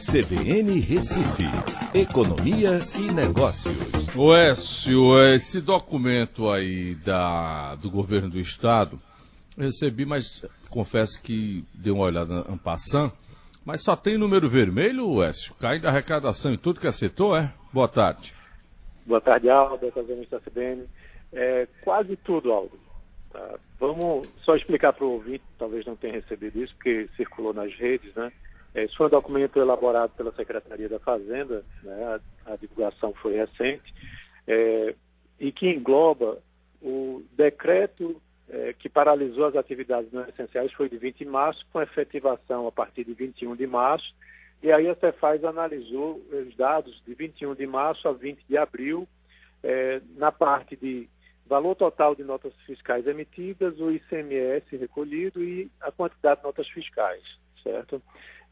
CBN Recife, Economia e Negócios. O Écio, esse documento aí da, do governo do estado, eu recebi, mas confesso que dei uma olhada en passant, mas só tem número vermelho, Écio? Caindo a arrecadação e tudo que acertou, é? Boa tarde. Boa tarde, Aldo, da CBN. É, quase tudo, Aldo. Tá? Vamos só explicar para o ouvinte, talvez não tenha recebido isso, porque circulou nas redes, né? Esse foi um documento elaborado pela Secretaria da Fazenda, né? a, a divulgação foi recente, é, e que engloba o decreto é, que paralisou as atividades não essenciais, foi de 20 de março, com efetivação a partir de 21 de março, e aí a Cefaz analisou os dados de 21 de março a 20 de abril, é, na parte de valor total de notas fiscais emitidas, o ICMS recolhido e a quantidade de notas fiscais, certo?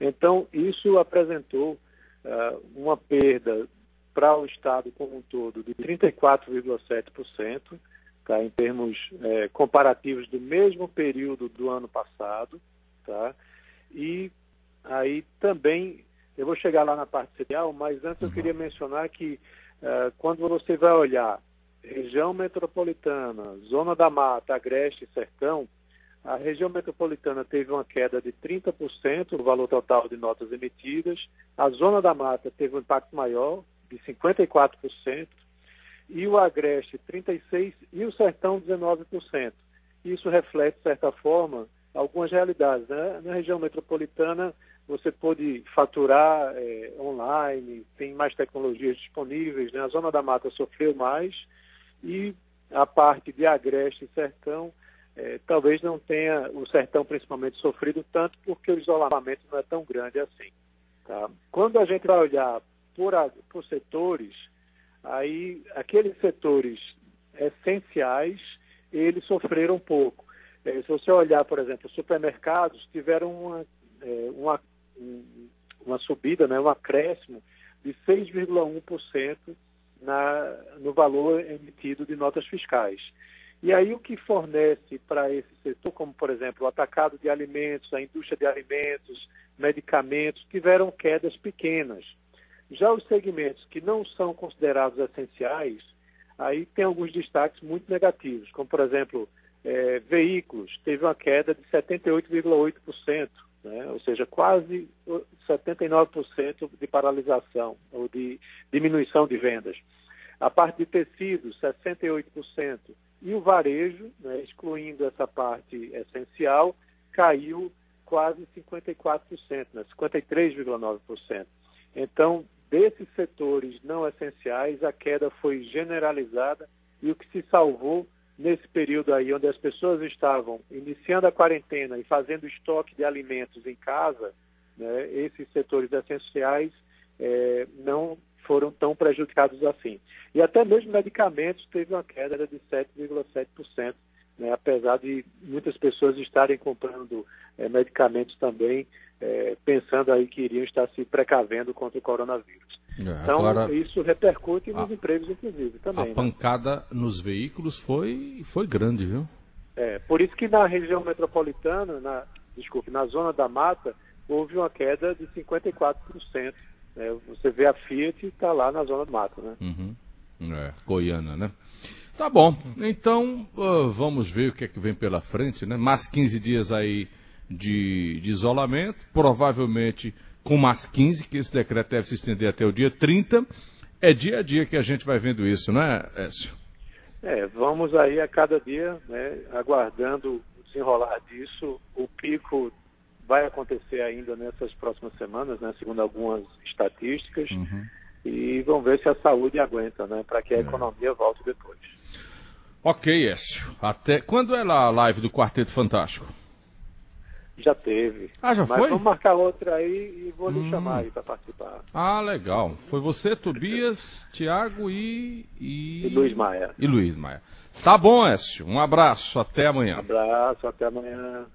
Então, isso apresentou uh, uma perda para o Estado como um todo de 34,7%, tá? em termos eh, comparativos do mesmo período do ano passado, tá? E aí também, eu vou chegar lá na parte social, mas antes eu queria mencionar que uh, quando você vai olhar região metropolitana, zona da mata, agreste e sertão, a região metropolitana teve uma queda de 30% no valor total de notas emitidas, a zona da mata teve um impacto maior, de 54%, e o agreste 36% e o sertão 19%. Isso reflete, de certa forma, algumas realidades. Né? Na região metropolitana, você pode faturar é, online, tem mais tecnologias disponíveis, né? a zona da mata sofreu mais, e a parte de Agreste e Sertão, é, talvez não tenha o Sertão principalmente sofrido tanto porque o isolamento não é tão grande assim. Tá? Quando a gente vai olhar por, por setores, aí aqueles setores essenciais, eles sofreram um pouco. É, se você olhar, por exemplo, supermercados tiveram uma, é, uma, uma subida, né, um acréscimo de 6,1% na, no valor emitido de notas fiscais. E aí o que fornece para esse setor, como por exemplo o atacado de alimentos, a indústria de alimentos, medicamentos, tiveram quedas pequenas. Já os segmentos que não são considerados essenciais, aí tem alguns destaques muito negativos, como por exemplo é, veículos, teve uma queda de 78,8%, né? ou seja, quase 79% de paralisação ou de diminuição de vendas. A parte de tecidos, 68%. E o varejo, né, excluindo essa parte essencial, caiu quase 54%, né, 53,9%. Então, desses setores não essenciais, a queda foi generalizada e o que se salvou nesse período aí, onde as pessoas estavam iniciando a quarentena e fazendo estoque de alimentos em casa, né, esses setores essenciais é, não foram tão prejudicados assim. E até mesmo medicamentos teve uma queda de 7,7%, né, apesar de muitas pessoas estarem comprando é, medicamentos também, é, pensando aí que iriam estar se precavendo contra o coronavírus. É, então, agora, isso repercute nos a, empregos, inclusive, também. A né? pancada nos veículos foi, foi grande, viu? É, por isso que na região metropolitana, na, desculpe, na zona da mata, houve uma queda de 54%. Né? Você vê a Fiat está lá na zona do mato, né? Uhum. É, Goiânia, né? Tá bom, então uh, vamos ver o que é que vem pela frente, né? Mais 15 dias aí de, de isolamento, provavelmente com mais 15, que esse decreto deve se estender até o dia 30. É dia a dia que a gente vai vendo isso, não é, Écio? É, vamos aí a cada dia, né, aguardando o desenrolar disso. O pico vai acontecer ainda nessas próximas semanas, né, segundo algumas estatísticas. Uhum. E vamos ver se a saúde aguenta, né, para que a é. economia volte depois. Ok, Écio. Até quando é lá a live do Quarteto Fantástico? Já teve. Ah, já Mas foi? vamos marcar outra aí e vou lhe hum. chamar aí para participar. Ah, legal. Foi você, Tobias, Tiago e, e. E Luiz Maia. E Luiz Maia. Tá bom, Écio. Um abraço. Até amanhã. Um abraço. Até amanhã.